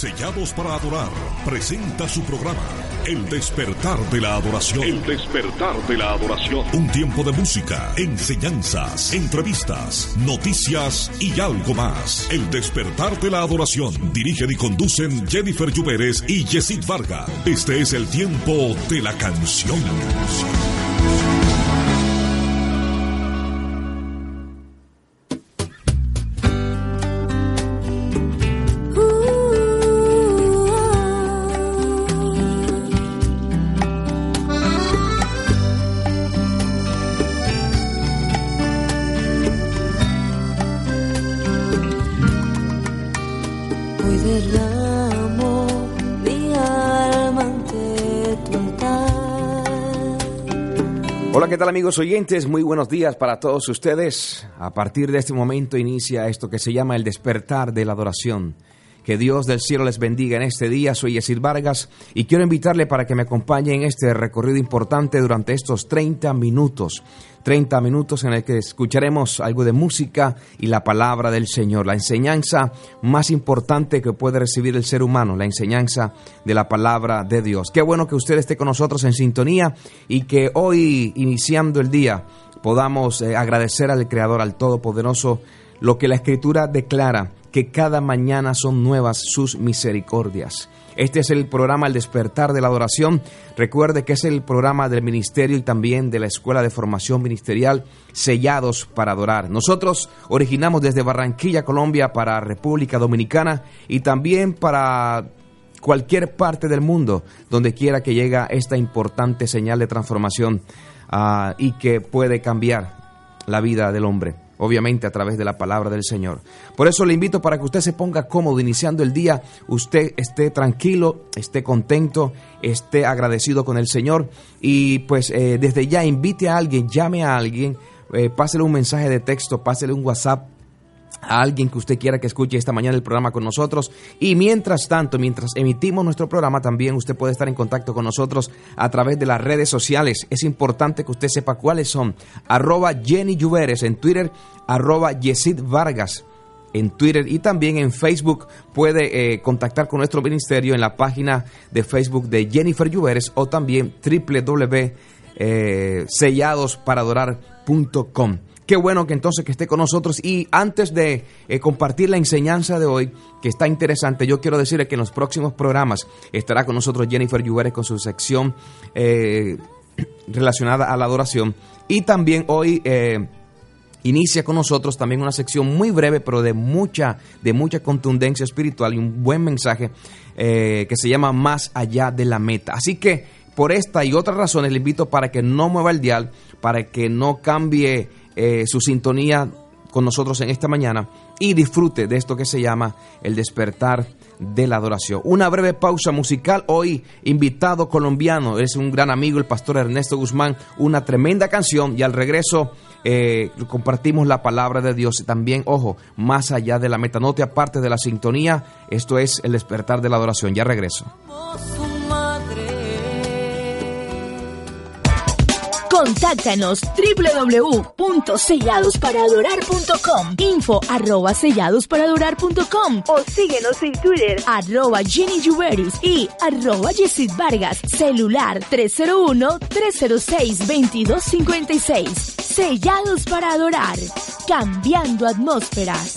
Sellados para adorar presenta su programa El despertar de la adoración. El despertar de la adoración. Un tiempo de música, enseñanzas, entrevistas, noticias y algo más. El despertar de la adoración. Dirigen y conducen Jennifer Lluveres y Yesid Vargas. Este es el tiempo de la canción. Tal amigos oyentes? Muy buenos días para todos ustedes. A partir de este momento inicia esto que se llama el despertar de la adoración. Que Dios del cielo les bendiga en este día. Soy Yesir Vargas y quiero invitarle para que me acompañe en este recorrido importante durante estos 30 minutos. 30 minutos en el que escucharemos algo de música y la palabra del Señor, la enseñanza más importante que puede recibir el ser humano, la enseñanza de la palabra de Dios. Qué bueno que usted esté con nosotros en sintonía y que hoy, iniciando el día, podamos eh, agradecer al Creador, al Todopoderoso, lo que la Escritura declara, que cada mañana son nuevas sus misericordias. Este es el programa El despertar de la adoración. Recuerde que es el programa del ministerio y también de la Escuela de Formación Ministerial Sellados para Adorar. Nosotros originamos desde Barranquilla, Colombia, para República Dominicana y también para cualquier parte del mundo donde quiera que llegue esta importante señal de transformación ah, y que puede cambiar la vida del hombre obviamente a través de la palabra del Señor. Por eso le invito para que usted se ponga cómodo iniciando el día, usted esté tranquilo, esté contento, esté agradecido con el Señor y pues eh, desde ya invite a alguien, llame a alguien, eh, pásele un mensaje de texto, pásele un WhatsApp a alguien que usted quiera que escuche esta mañana el programa con nosotros. Y mientras tanto, mientras emitimos nuestro programa, también usted puede estar en contacto con nosotros a través de las redes sociales. Es importante que usted sepa cuáles son. Arroba Jenny Lluveres en Twitter, arroba Yesid Vargas en Twitter y también en Facebook puede eh, contactar con nuestro ministerio en la página de Facebook de Jennifer Lluveres o también www.selladosparaadorar.com. Qué bueno que entonces que esté con nosotros. Y antes de eh, compartir la enseñanza de hoy, que está interesante, yo quiero decirle que en los próximos programas estará con nosotros Jennifer Lluveres con su sección eh, relacionada a la adoración. Y también hoy eh, inicia con nosotros también una sección muy breve, pero de mucha, de mucha contundencia espiritual y un buen mensaje que se llama Más allá de la meta. Así que por esta y otras razones le invito para que no mueva el dial, para que no cambie eh, su sintonía con nosotros en esta mañana y disfrute de esto que se llama el despertar de la adoración. Una breve pausa musical. Hoy invitado colombiano, es un gran amigo, el pastor Ernesto Guzmán, una tremenda canción y al regreso eh, compartimos la palabra de Dios. También, ojo, más allá de la metanote, aparte de la sintonía, esto es el despertar de la adoración. Ya regreso. Contáctanos www.selladosparadorar.com info arroba selladosparadorar.com o síguenos en Twitter arroba Jenny Juveris y arroba Yesid Vargas celular 301-306-2256 Sellados para Adorar cambiando atmósferas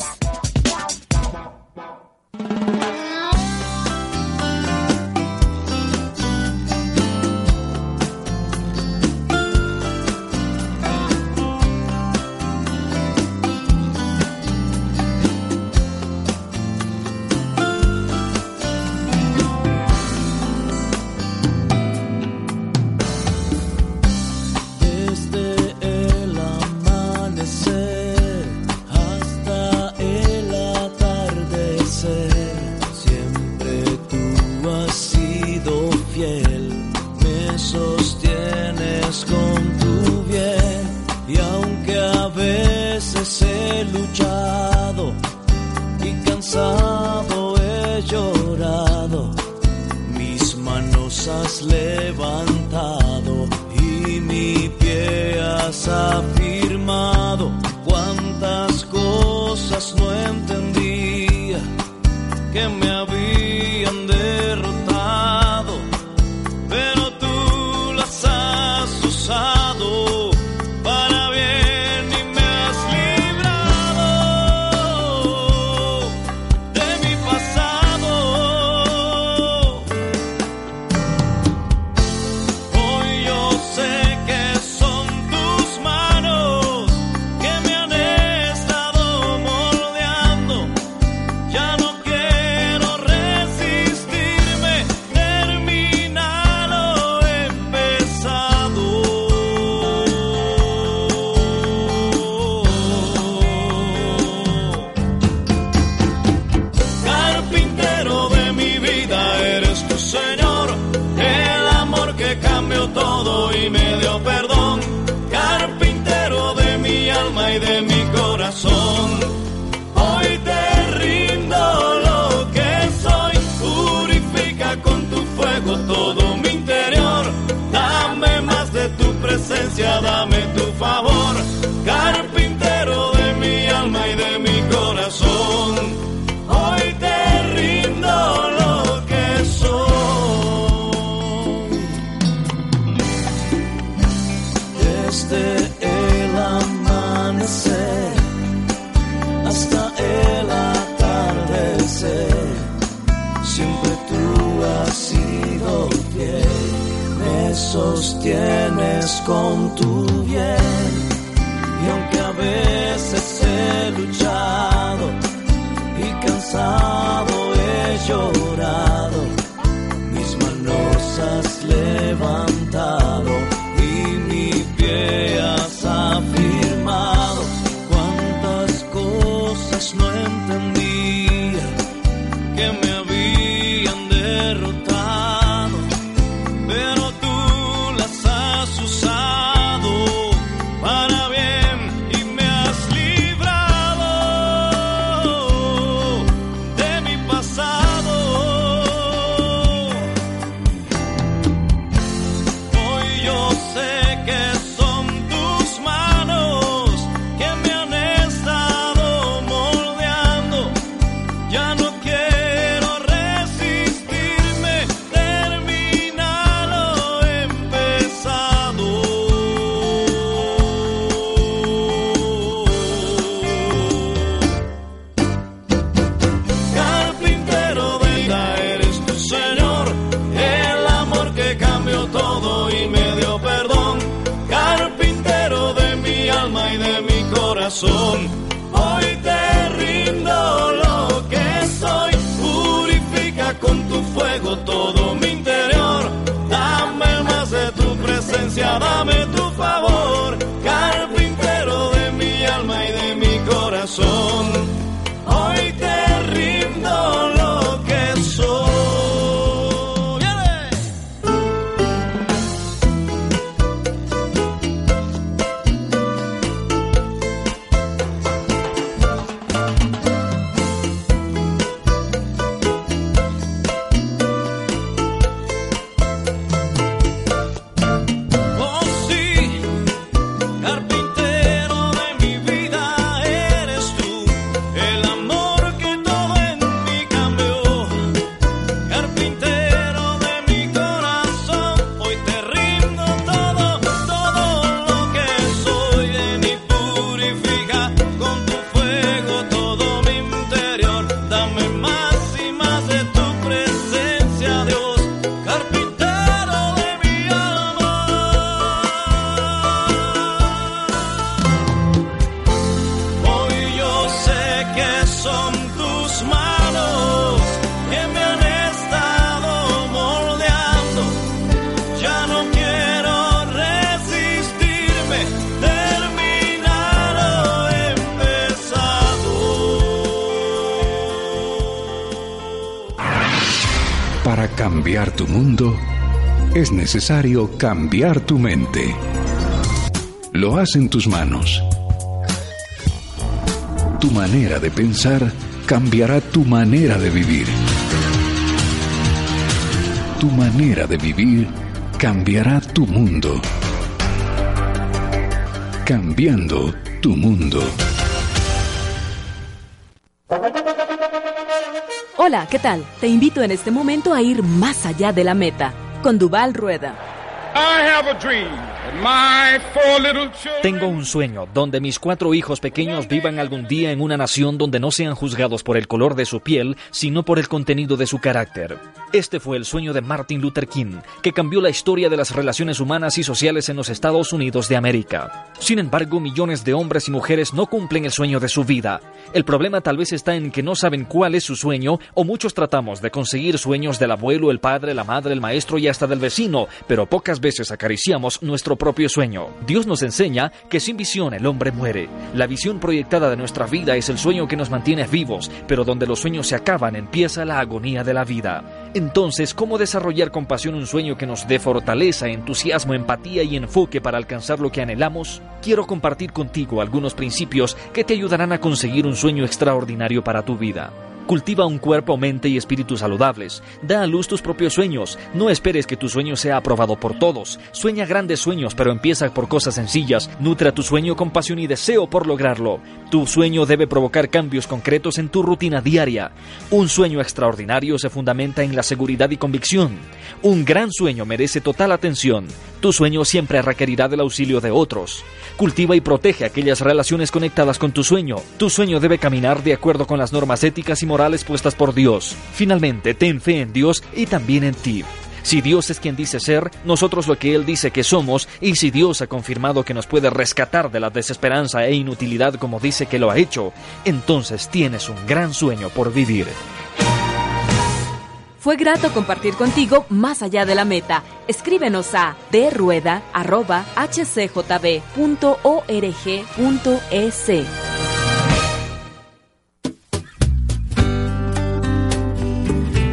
lado. cambiar tu mundo, es necesario cambiar tu mente. Lo hacen tus manos. Tu manera de pensar cambiará tu manera de vivir. Tu manera de vivir cambiará tu mundo. Cambiando tu mundo. Hola, ¿qué tal? Te invito en este momento a ir más allá de la meta con Duval Rueda. Tengo un sueño donde mis cuatro hijos pequeños vivan algún día en una nación donde no sean juzgados por el color de su piel, sino por el contenido de su carácter. Este fue el sueño de Martin Luther King, que cambió la historia de las relaciones humanas y sociales en los Estados Unidos de América. Sin embargo, millones de hombres y mujeres no cumplen el sueño de su vida. El problema tal vez está en que no saben cuál es su sueño o muchos tratamos de conseguir sueños del abuelo, el padre, la madre, el maestro y hasta del vecino, pero pocas veces acariciamos nuestro propio sueño. Dios nos enseña que sin visión el hombre muere. La visión proyectada de nuestra vida es el sueño que nos mantiene vivos, pero donde los sueños se acaban empieza la agonía de la vida. Entonces, ¿cómo desarrollar con pasión un sueño que nos dé fortaleza, entusiasmo, empatía y enfoque para alcanzar lo que anhelamos? Quiero compartir contigo algunos principios que te ayudarán a conseguir un sueño extraordinario para tu vida. Cultiva un cuerpo, mente y espíritu saludables. Da a luz tus propios sueños. No esperes que tu sueño sea aprobado por todos. Sueña grandes sueños, pero empieza por cosas sencillas. Nutra tu sueño con pasión y deseo por lograrlo. Tu sueño debe provocar cambios concretos en tu rutina diaria. Un sueño extraordinario se fundamenta en la seguridad y convicción. Un gran sueño merece total atención. Tu sueño siempre requerirá del auxilio de otros. Cultiva y protege aquellas relaciones conectadas con tu sueño. Tu sueño debe caminar de acuerdo con las normas éticas y morales puestas por Dios. Finalmente, ten fe en Dios y también en ti. Si Dios es quien dice ser, nosotros lo que Él dice que somos, y si Dios ha confirmado que nos puede rescatar de la desesperanza e inutilidad como dice que lo ha hecho, entonces tienes un gran sueño por vivir. Fue grato compartir contigo más allá de la meta. Escríbenos a drueda.hcjb.org.es.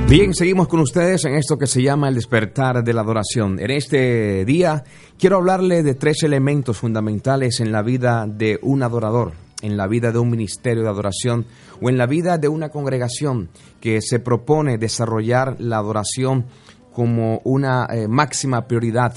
Bien, seguimos con ustedes en esto que se llama el despertar de la adoración. En este día quiero hablarle de tres elementos fundamentales en la vida de un adorador, en la vida de un ministerio de adoración o en la vida de una congregación que se propone desarrollar la adoración como una eh, máxima prioridad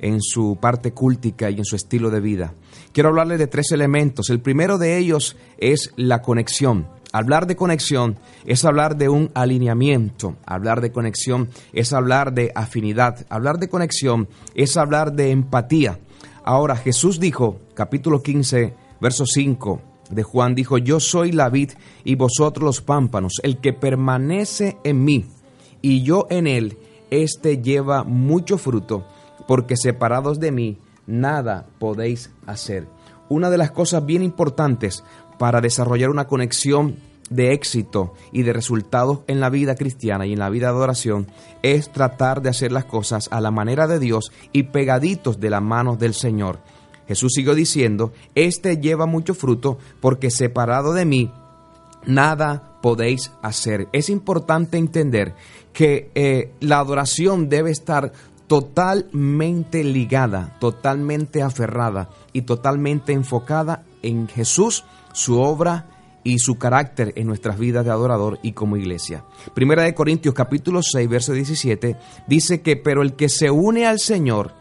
en su parte cúltica y en su estilo de vida. Quiero hablarle de tres elementos. El primero de ellos es la conexión. Hablar de conexión es hablar de un alineamiento, hablar de conexión es hablar de afinidad, hablar de conexión es hablar de empatía. Ahora Jesús dijo, capítulo 15, verso 5 de Juan, dijo, yo soy la vid y vosotros los pámpanos, el que permanece en mí y yo en él, éste lleva mucho fruto, porque separados de mí, nada podéis hacer. Una de las cosas bien importantes para desarrollar una conexión de éxito y de resultados en la vida cristiana y en la vida de adoración es tratar de hacer las cosas a la manera de Dios y pegaditos de las manos del Señor. Jesús siguió diciendo, este lleva mucho fruto porque separado de mí nada podéis hacer. Es importante entender que eh, la adoración debe estar totalmente ligada, totalmente aferrada y totalmente enfocada en Jesús su obra y su carácter en nuestras vidas de adorador y como iglesia. Primera de Corintios capítulo 6, verso 17 dice que pero el que se une al Señor,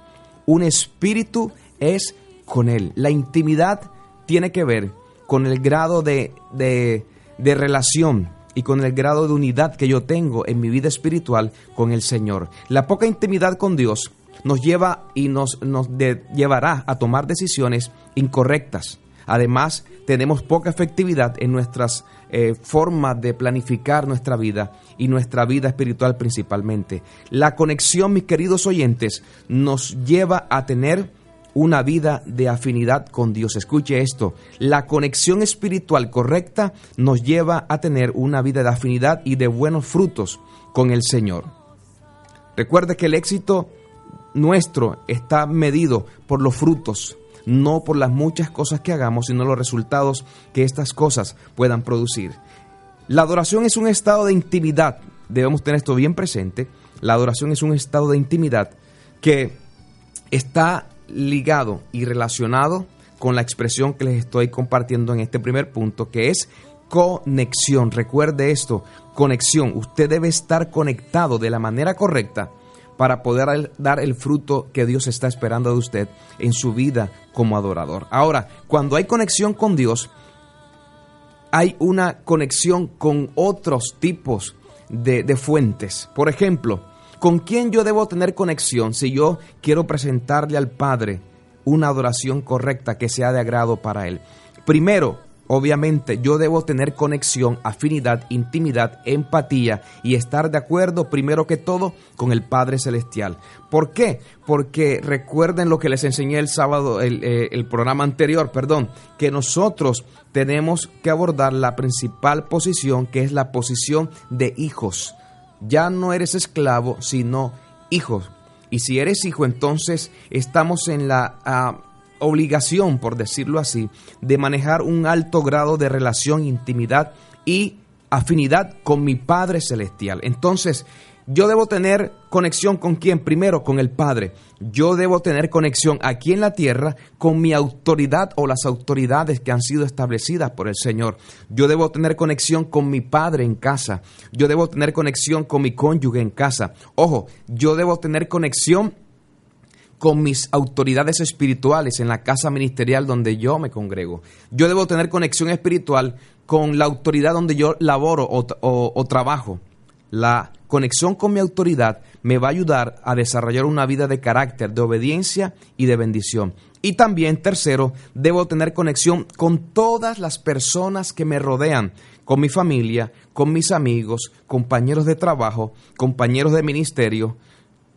un espíritu es con él. La intimidad tiene que ver con el grado de, de, relación y con el grado de unidad que yo tengo en mi vida espiritual con el Señor. La poca intimidad con Dios nos lleva y nos, nos llevará a tomar decisiones incorrectas. Además, tenemos poca efectividad en nuestras eh, formas de planificar nuestra vida y nuestra vida espiritual principalmente. La conexión, mis queridos oyentes, nos lleva a tener una vida de afinidad con Dios. Escuche esto, la conexión espiritual correcta nos lleva a tener una vida de afinidad y de buenos frutos con el Señor. Recuerde que el éxito nuestro está medido por los frutos no por las muchas cosas que hagamos, sino los resultados que estas cosas puedan producir. La adoración es un estado de intimidad, debemos tener esto bien presente, la adoración es un estado de intimidad que está ligado y relacionado con la expresión que les estoy compartiendo en este primer punto, que es conexión. Recuerde esto, conexión. Usted debe estar conectado de la manera correcta para poder dar el fruto que Dios está esperando de usted en su vida como adorador. Ahora, cuando hay conexión con Dios, hay una conexión con otros tipos de, de fuentes. Por ejemplo, ¿con quién yo debo tener conexión si yo quiero presentarle al Padre una adoración correcta que sea de agrado para Él? Primero, Obviamente yo debo tener conexión, afinidad, intimidad, empatía y estar de acuerdo primero que todo con el Padre Celestial. ¿Por qué? Porque recuerden lo que les enseñé el sábado, el, eh, programa anterior, perdón, que nosotros tenemos que abordar la principal posición que es la posición de hijos. Ya no eres esclavo, sino hijos. Y si eres hijo, entonces estamos en la... ah, obligación, por decirlo así, de manejar un alto grado de relación, intimidad y afinidad con mi Padre Celestial. Entonces, yo debo tener conexión con quién? Primero, con el Padre. Yo debo tener conexión aquí en la tierra con mi autoridad o las autoridades que han sido establecidas por el Señor. Yo debo tener conexión con mi Padre en casa. Yo debo tener conexión con mi cónyuge en casa. Ojo, yo debo tener conexión con mis autoridades espirituales en la casa ministerial donde yo me congrego. Yo debo tener conexión espiritual con la autoridad donde yo laboro o, o- trabajo. La conexión con mi autoridad me va a ayudar a desarrollar una vida de carácter, de obediencia y de bendición. Y también, tercero, debo tener conexión con todas las personas que me rodean, con mi familia, con mis amigos, compañeros de trabajo, compañeros de ministerio.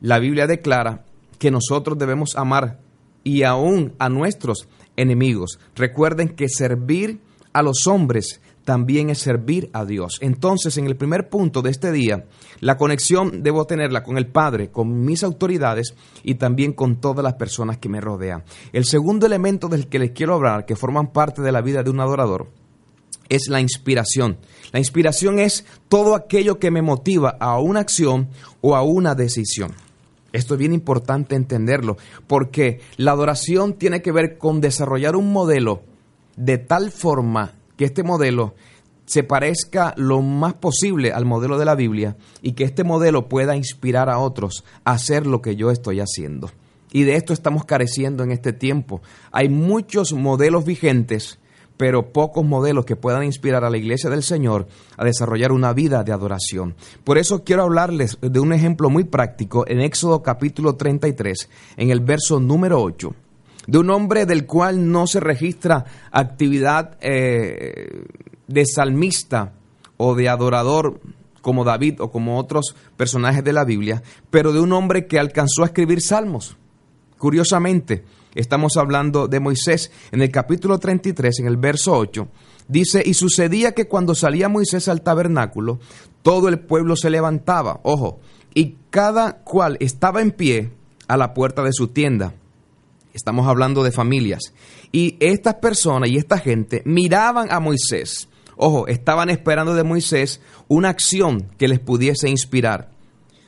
La Biblia declara que nosotros debemos amar y aún a nuestros enemigos. Recuerden que servir a los hombres también es servir a Dios. Entonces, en el primer punto de este día, la conexión debo tenerla con el Padre, con mis autoridades y también con todas las personas que me rodean. El segundo elemento del que les quiero hablar, que forman parte de la vida de un adorador, es la inspiración. La inspiración es todo aquello que me motiva a una acción o a una decisión. Esto es bien importante entenderlo, porque la adoración tiene que ver con desarrollar un modelo de tal forma que este modelo se parezca lo más posible al modelo de la Biblia y que este modelo pueda inspirar a otros a hacer lo que yo estoy haciendo. Y de esto estamos careciendo en este tiempo. Hay muchos modelos vigentes, pero pocos modelos que puedan inspirar a la iglesia del Señor a desarrollar una vida de adoración. Por eso quiero hablarles de un ejemplo muy práctico en Éxodo capítulo 33, en el verso número 8, de un hombre del cual no se registra actividad eh, de salmista o de adorador como David o como otros personajes de la Biblia, pero de un hombre que alcanzó a escribir salmos. Curiosamente, estamos hablando de Moisés en el capítulo 33, en el verso 8. Dice, y sucedía que cuando salía Moisés al tabernáculo, todo el pueblo se levantaba, ojo, y cada cual estaba en pie a la puerta de su tienda. Estamos hablando de familias. Y estas personas y esta gente miraban a Moisés. Ojo, estaban esperando de Moisés una acción que les pudiese inspirar.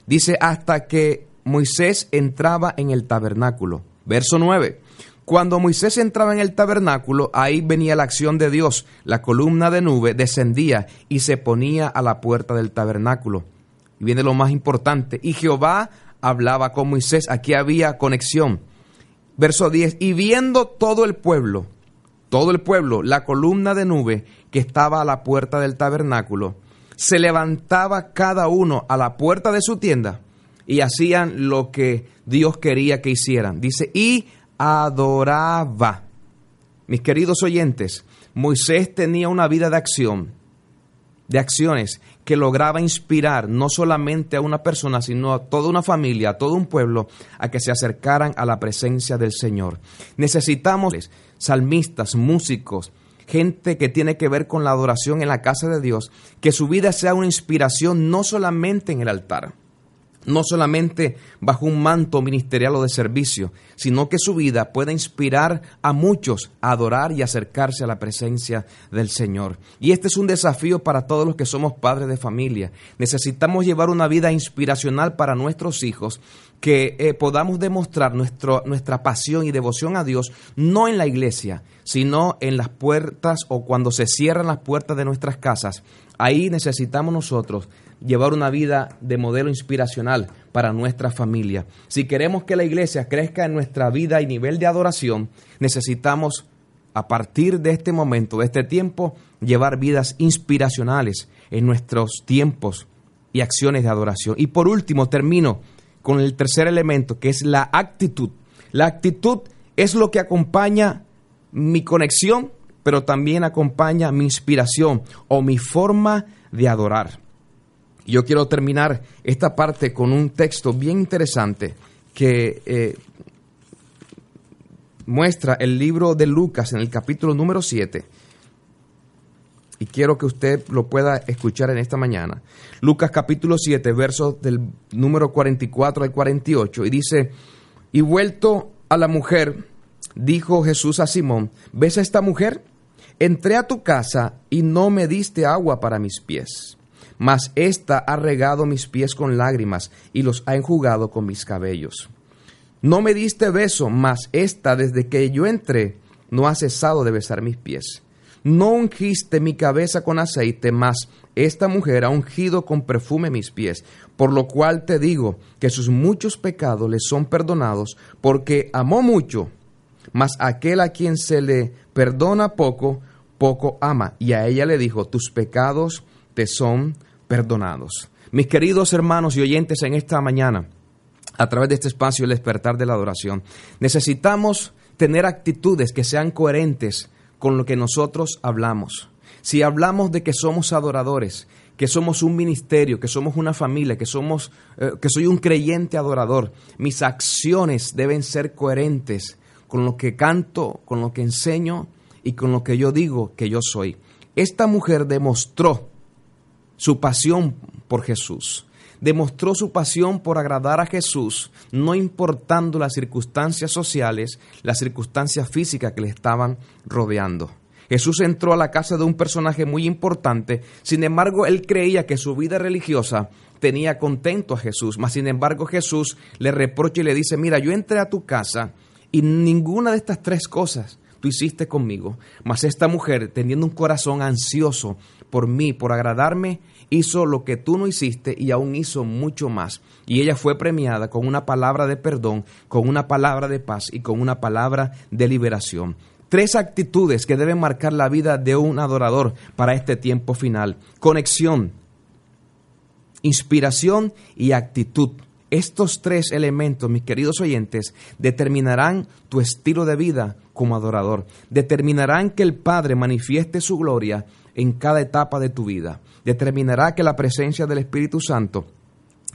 Dice, hasta que Moisés entraba en el tabernáculo. Verso 9. Cuando Moisés entraba en el tabernáculo, ahí venía la acción de Dios. La columna de nube descendía y se ponía a la puerta del tabernáculo. Y viene lo más importante. Y Jehová hablaba con Moisés. Aquí había conexión. Verso 10. Y viendo todo el pueblo, todo el pueblo, la columna de nube que estaba a la puerta del tabernáculo, se levantaba cada uno a la puerta de su tienda y hacían lo que Dios quería que hicieran. Dice, y adoraba. Mis queridos oyentes, Moisés tenía una vida de acción, de acciones que lograba inspirar no solamente a una persona, sino a toda una familia, a todo un pueblo, a que se acercaran a la presencia del Señor. Necesitamos salmistas, músicos, gente que tiene que ver con la adoración en la casa de Dios, que su vida sea una inspiración no solamente en el altar, no solamente bajo un manto ministerial o de servicio, sino que su vida pueda inspirar a muchos a adorar y acercarse a la presencia del Señor. Y este es un desafío para todos los que somos padres de familia. Necesitamos llevar una vida inspiracional para nuestros hijos, que eh, podamos demostrar nuestro, nuestra pasión y devoción a Dios, no en la iglesia, sino en las puertas o cuando se cierran las puertas de nuestras casas, Ahí necesitamos nosotros llevar una vida de modelo inspiracional para nuestra familia. Si queremos que la iglesia crezca en nuestra vida y nivel de adoración, necesitamos a partir de este momento, de este tiempo, llevar vidas inspiracionales en nuestros tiempos y acciones de adoración. Y por último, termino con el tercer elemento, que es la actitud. La actitud es lo que acompaña mi conexión, pero también acompaña mi inspiración o mi forma de adorar. Yo quiero terminar esta parte con un texto bien interesante que eh, muestra el libro de Lucas en el capítulo número 7. Y quiero que usted lo pueda escuchar en esta mañana. Lucas capítulo 7, versos del número 44 al 48. Y dice, y vuelto a la mujer, dijo Jesús a Simón, ¿ves a esta mujer? Entré a tu casa y no me diste agua para mis pies, mas ésta ha regado mis pies con lágrimas y los ha enjugado con mis cabellos. No me diste beso, mas esta desde que yo entré no ha cesado de besar mis pies. No ungiste mi cabeza con aceite, mas esta mujer ha ungido con perfume mis pies, por lo cual te digo que sus muchos pecados le son perdonados, porque amó mucho, mas aquel a quien se le perdona poco, poco ama. Y a ella le dijo, tus pecados te son perdonados. Mis queridos hermanos y oyentes en esta mañana, a través de este espacio, el despertar de la adoración. Necesitamos tener actitudes que sean coherentes con lo que nosotros hablamos. Si hablamos de que somos adoradores, que somos un ministerio, que somos una familia, que somos eh, que soy un creyente adorador, mis acciones deben ser coherentes con lo que canto, con lo que enseño y con lo que yo digo que yo soy. Esta mujer demostró su pasión por Jesús demostró su pasión por agradar a Jesús, no importando las circunstancias sociales, las circunstancias físicas que le estaban rodeando. Jesús entró a la casa de un personaje muy importante, sin embargo él creía que su vida religiosa tenía contento a Jesús, mas sin embargo Jesús le reprocha y le dice, mira, yo entré a tu casa y ninguna de estas tres cosas tú hiciste conmigo, mas esta mujer, teniendo un corazón ansioso por mí, por agradarme, hizo lo que tú no hiciste y aún hizo mucho más. Y ella fue premiada con una palabra de perdón, con una palabra de paz y con una palabra de liberación. Tres actitudes que deben marcar la vida de un adorador para este tiempo final. Conexión, inspiración y actitud. Estos tres elementos, mis queridos oyentes, determinarán tu estilo de vida como adorador. Determinarán que el Padre manifieste su gloria en cada etapa de tu vida. Determinará que la presencia del Espíritu Santo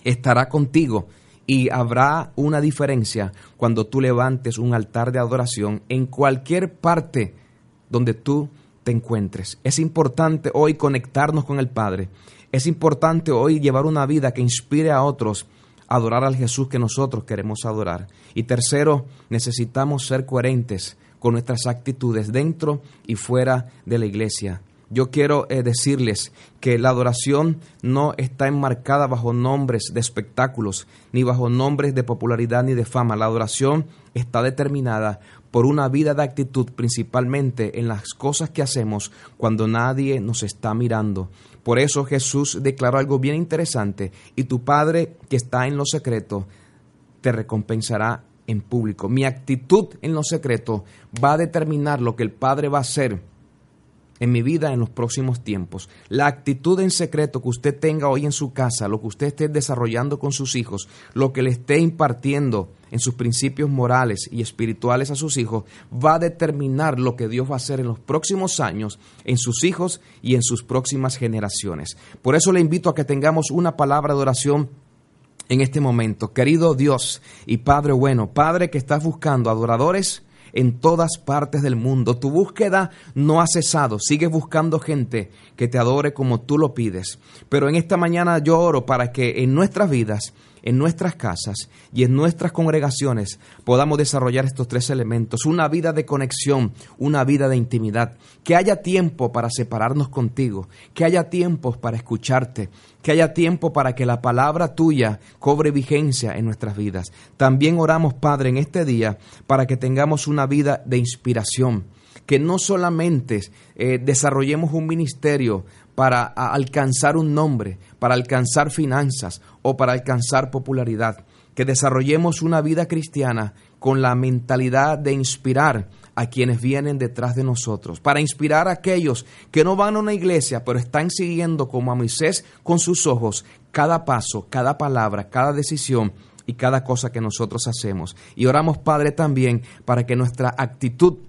estará contigo y habrá una diferencia cuando tú levantes un altar de adoración en cualquier parte donde tú te encuentres. Es importante hoy conectarnos con el Padre. Es importante hoy llevar una vida que inspire a otros a adorar al Jesús que nosotros queremos adorar. Y tercero, necesitamos ser coherentes con nuestras actitudes dentro y fuera de la iglesia yo quiero eh, decirles que la adoración no está enmarcada bajo nombres de espectáculos, ni bajo nombres de popularidad ni de fama. La adoración está determinada por una vida de actitud, principalmente en las cosas que hacemos cuando nadie nos está mirando. Por eso Jesús declaró algo bien interesante, y tu Padre que está en lo secreto te recompensará en público. Mi actitud en lo secreto va a determinar lo que el Padre va a hacer en mi vida en los próximos tiempos. La actitud en secreto que usted tenga hoy en su casa, lo que usted esté desarrollando con sus hijos, lo que le esté impartiendo en sus principios morales y espirituales a sus hijos, va a determinar lo que Dios va a hacer en los próximos años en sus hijos y en sus próximas generaciones. Por eso le invito a que tengamos una palabra de oración en este momento. Querido Dios y Padre bueno, Padre que estás buscando adoradores, en todas partes del mundo. Tu búsqueda no ha cesado. Sigues buscando gente que te adore como tú lo pides. Pero en esta mañana yo oro para que en nuestras vidas en nuestras casas y en nuestras congregaciones podamos desarrollar estos tres elementos, una vida de conexión, una vida de intimidad, que haya tiempo para separarnos contigo, que haya tiempo para escucharte, que haya tiempo para que la palabra tuya cobre vigencia en nuestras vidas. También oramos, Padre, en este día para que tengamos una vida de inspiración, que no solamente eh, desarrollemos un ministerio para alcanzar un nombre, para alcanzar finanzas o para alcanzar popularidad. Que desarrollemos una vida cristiana con la mentalidad de inspirar a quienes vienen detrás de nosotros, para inspirar a aquellos que no van a una iglesia, pero están siguiendo como a Moisés con sus ojos cada paso, cada palabra, cada decisión y cada cosa que nosotros hacemos. Y oramos, Padre, también para que nuestra actitud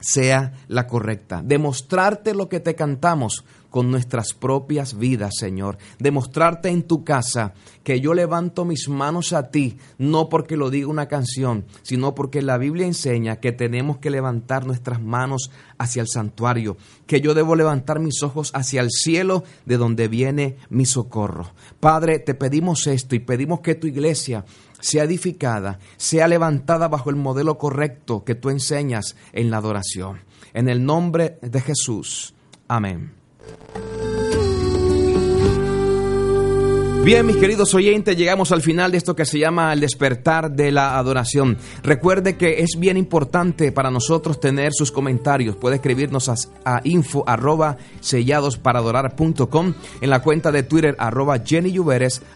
sea la correcta. Demostrarte lo que te cantamos con nuestras propias vidas, Señor. Demostrarte en tu casa que yo levanto mis manos a ti, no porque lo diga una canción, sino porque la Biblia enseña que tenemos que levantar nuestras manos hacia el santuario, que yo debo levantar mis ojos hacia el cielo de donde viene mi socorro. Padre, te pedimos esto y pedimos que tu iglesia sea edificada, sea levantada bajo el modelo correcto que tú enseñas en la adoración. En el nombre de Jesús. Amén. Thank you. Bien, mis queridos oyentes, llegamos al final de esto que se llama el despertar de la adoración. Recuerde que es bien importante para nosotros tener sus comentarios. Puede escribirnos a, info arroba com en la cuenta de Twitter arroba Jenny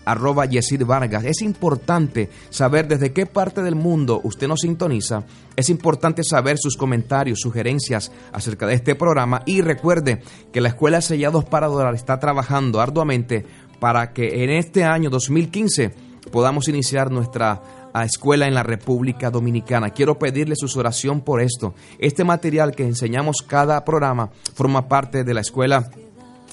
arroba Yesid Vargas. Es importante saber desde qué parte del mundo usted nos sintoniza. Es importante saber sus comentarios, sugerencias acerca de este programa y recuerde que la Escuela Sellados para Adorar está trabajando arduamente para que en este año 2015 podamos iniciar nuestra ah, escuela en la República Dominicana. Quiero pedirle su oración por esto. Este material que enseñamos cada programa forma parte de la escuela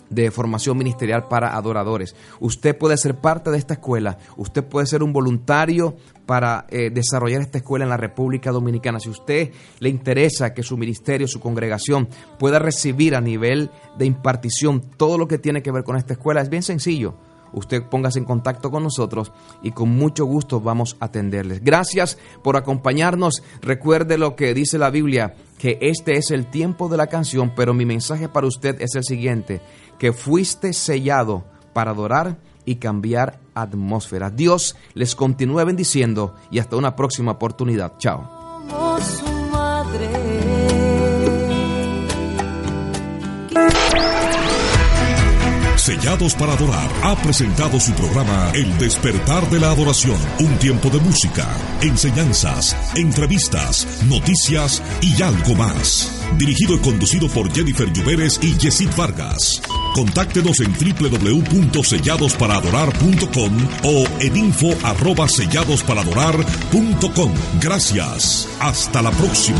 de formación ministerial para adoradores. Usted puede ser parte de esta escuela, usted puede ser un voluntario para eh, desarrollar esta escuela en la República Dominicana. Si usted le interesa que su ministerio, su congregación pueda recibir a nivel de impartición todo lo que tiene que ver con esta escuela, es bien sencillo. Usted póngase en contacto con nosotros y con mucho gusto vamos a atenderles. Gracias por acompañarnos. Recuerde lo que dice la Biblia, que este es el tiempo de la canción, pero mi mensaje para usted es el siguiente, que fuiste sellado para adorar y cambiar atmósfera. Dios les continúe bendiciendo y hasta una próxima oportunidad. Chao. Sellados para Adorar ha presentado su programa El despertar de la adoración, un tiempo de música, enseñanzas, entrevistas, noticias y algo más. Dirigido y conducido por Jennifer Lluveres y Yesid Vargas. Contáctenos en www.selladosparaadorar.com o en info. Gracias. Hasta la próxima.